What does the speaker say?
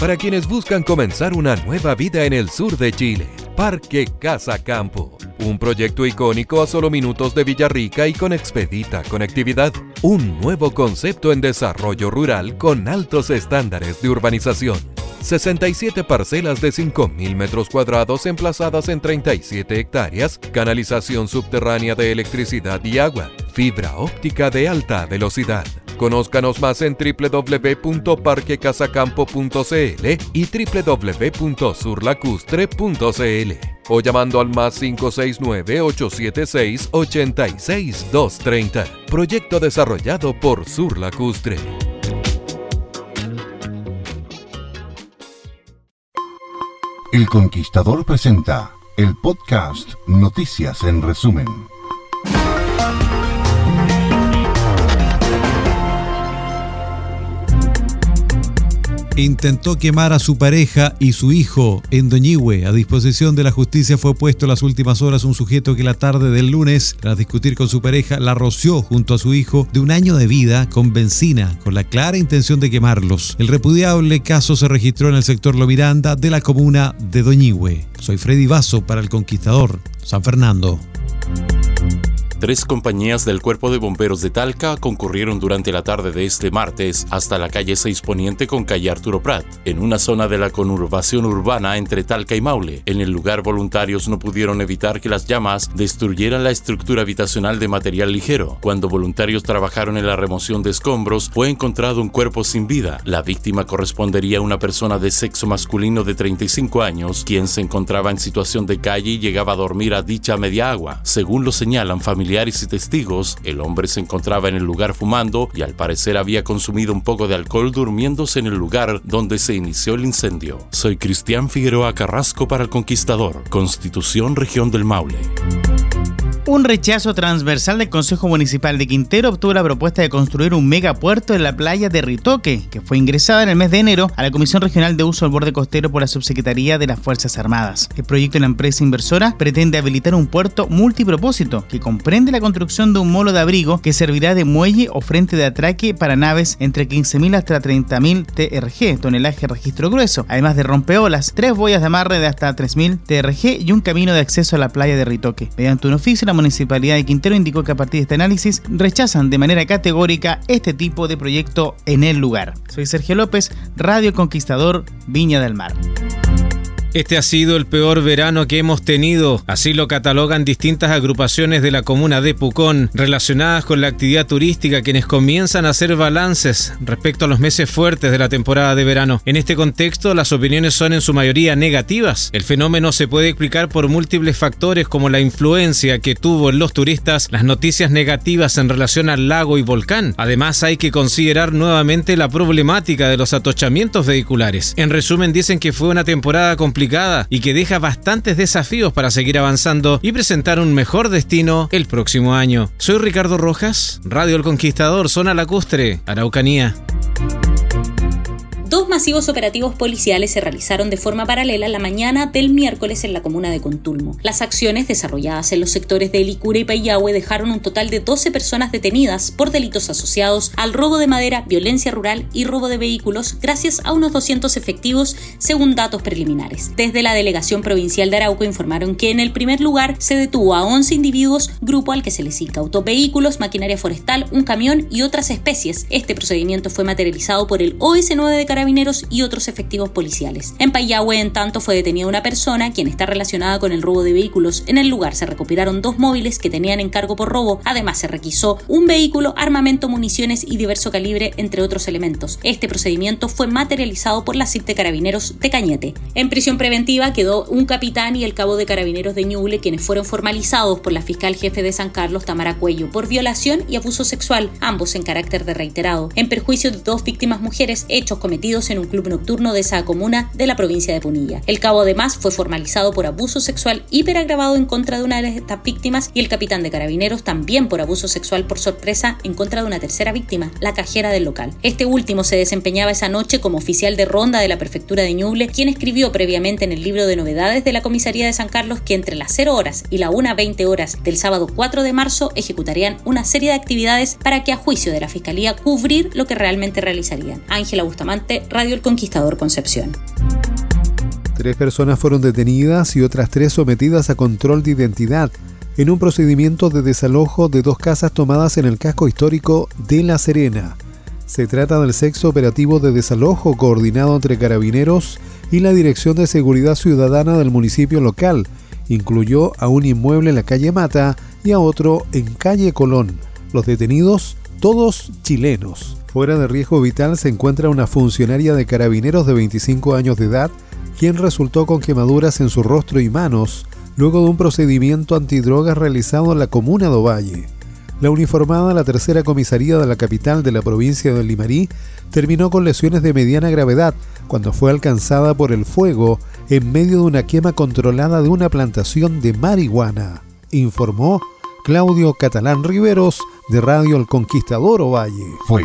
Para quienes buscan comenzar una nueva vida en el sur de Chile, Parque Casa Campo. Un proyecto icónico a solo minutos de Villarrica y con expedita conectividad. Un nuevo concepto en desarrollo rural con altos estándares de urbanización. 67 parcelas de 5.000 metros cuadrados emplazadas en 37 hectáreas, canalización subterránea de electricidad y agua, fibra óptica de alta velocidad Conózcanos más en www.parquecasacampo.cl y www.surlacustre.cl o llamando al más 569-876-86230. Proyecto desarrollado por Surlacustre. El Conquistador presenta el podcast Noticias en Resumen. Intentó quemar a su pareja y su hijo en Doñihue. A disposición de la justicia fue puesto en las últimas horas un sujeto que la tarde del lunes, tras discutir con su pareja, la roció junto a su hijo de un año de vida con benzina, con la clara intención de quemarlos. El repudiable caso se registró en el sector Lo Miranda de la comuna de Doñihue. Soy Freddy Vaso para El Conquistador, San Fernando. Tres compañías del Cuerpo de Bomberos de Talca concurrieron durante la tarde de este martes hasta la calle 6 Poniente con calle Arturo Prat, en una zona de la conurbación urbana entre Talca y Maule. En el lugar, voluntarios no pudieron evitar que las llamas destruyeran la estructura habitacional de material ligero. Cuando voluntarios trabajaron en la remoción de escombros, fue encontrado un cuerpo sin vida. La víctima correspondería a una persona de sexo masculino de 35 años, quien se encontraba en situación de calle y llegaba a dormir a dicha media agua. Según lo señalan familiares, y testigos, el hombre se encontraba en el lugar fumando y al parecer había consumido un poco de alcohol durmiéndose en el lugar donde se inició el incendio. Soy Cristian Figueroa Carrasco para el Conquistador, Constitución Región del Maule. Un rechazo transversal del Consejo Municipal de Quintero obtuvo la propuesta de construir un megapuerto en la playa de Ritoque, que fue ingresada en el mes de enero a la Comisión Regional de Uso del Borde Costero por la Subsecretaría de las Fuerzas Armadas. El proyecto de la empresa inversora pretende habilitar un puerto multipropósito que comprende la construcción de un molo de abrigo que servirá de muelle o frente de atraque para naves entre 15.000 hasta 30.000 TRG, tonelaje registro grueso, además de rompeolas, tres boyas de amarre de hasta 3.000 TRG y un camino de acceso a la playa de Ritoque. Mediante un oficio, la Municipalidad de Quintero indicó que a partir de este análisis rechazan de manera categórica este tipo de proyecto en el lugar. Soy Sergio López, Radio Conquistador, Viña del Mar. Este ha sido el peor verano que hemos tenido, así lo catalogan distintas agrupaciones de la comuna de Pucón relacionadas con la actividad turística quienes comienzan a hacer balances respecto a los meses fuertes de la temporada de verano. En este contexto las opiniones son en su mayoría negativas. El fenómeno se puede explicar por múltiples factores como la influencia que tuvo en los turistas las noticias negativas en relación al lago y volcán. Además hay que considerar nuevamente la problemática de los atochamientos vehiculares. En resumen dicen que fue una temporada complicada y que deja bastantes desafíos para seguir avanzando y presentar un mejor destino el próximo año. Soy Ricardo Rojas, Radio El Conquistador, Zona Lacustre, Araucanía. Dos masivos operativos policiales se realizaron de forma paralela la mañana del miércoles en la comuna de Contulmo. Las acciones desarrolladas en los sectores de Elicura y Payahue dejaron un total de 12 personas detenidas por delitos asociados al robo de madera, violencia rural y robo de vehículos, gracias a unos 200 efectivos, según datos preliminares. Desde la Delegación Provincial de Arauco informaron que en el primer lugar se detuvo a 11 individuos, grupo al que se les incautó vehículos, maquinaria forestal, un camión y otras especies. Este procedimiento fue materializado por el OS9 de carabineros y otros efectivos policiales. En Payahue, en tanto, fue detenida una persona quien está relacionada con el robo de vehículos. En el lugar se recuperaron dos móviles que tenían encargo por robo. Además, se requisó un vehículo, armamento, municiones y diverso calibre, entre otros elementos. Este procedimiento fue materializado por la CIP de Carabineros de Cañete. En prisión preventiva quedó un capitán y el cabo de Carabineros de Ñuble, quienes fueron formalizados por la fiscal jefe de San Carlos, Tamara Cuello, por violación y abuso sexual, ambos en carácter de reiterado, en perjuicio de dos víctimas mujeres, hechos cometidos en un club nocturno de esa comuna de la provincia de Punilla. El cabo además fue formalizado por abuso sexual hiperagravado en contra de una de estas víctimas y el capitán de Carabineros también por abuso sexual por sorpresa en contra de una tercera víctima, la cajera del local. Este último se desempeñaba esa noche como oficial de ronda de la prefectura de Ñuble, quien escribió previamente en el libro de novedades de la comisaría de San Carlos que entre las 0 horas y la 1.20 horas del sábado 4 de marzo ejecutarían una serie de actividades para que a juicio de la Fiscalía cubrir lo que realmente realizarían. Ángela Bustamante, Radio El Conquistador Concepción. Tres personas fueron detenidas y otras tres sometidas a control de identidad en un procedimiento de desalojo de dos casas tomadas en el casco histórico de La Serena. Se trata del sexo operativo de desalojo coordinado entre carabineros y la Dirección de Seguridad Ciudadana del municipio local. Incluyó a un inmueble en la calle Mata y a otro en calle Colón. Los detenidos, todos chilenos. Fuera de riesgo vital se encuentra una funcionaria de carabineros de 25 años de edad, quien resultó con quemaduras en su rostro y manos luego de un procedimiento antidrogas realizado en la comuna de Ovalle. La uniformada, la tercera comisaría de la capital de la provincia de Limarí, terminó con lesiones de mediana gravedad cuando fue alcanzada por el fuego en medio de una quema controlada de una plantación de marihuana, informó Claudio Catalán Riveros de Radio El Conquistador Ovalle. Fue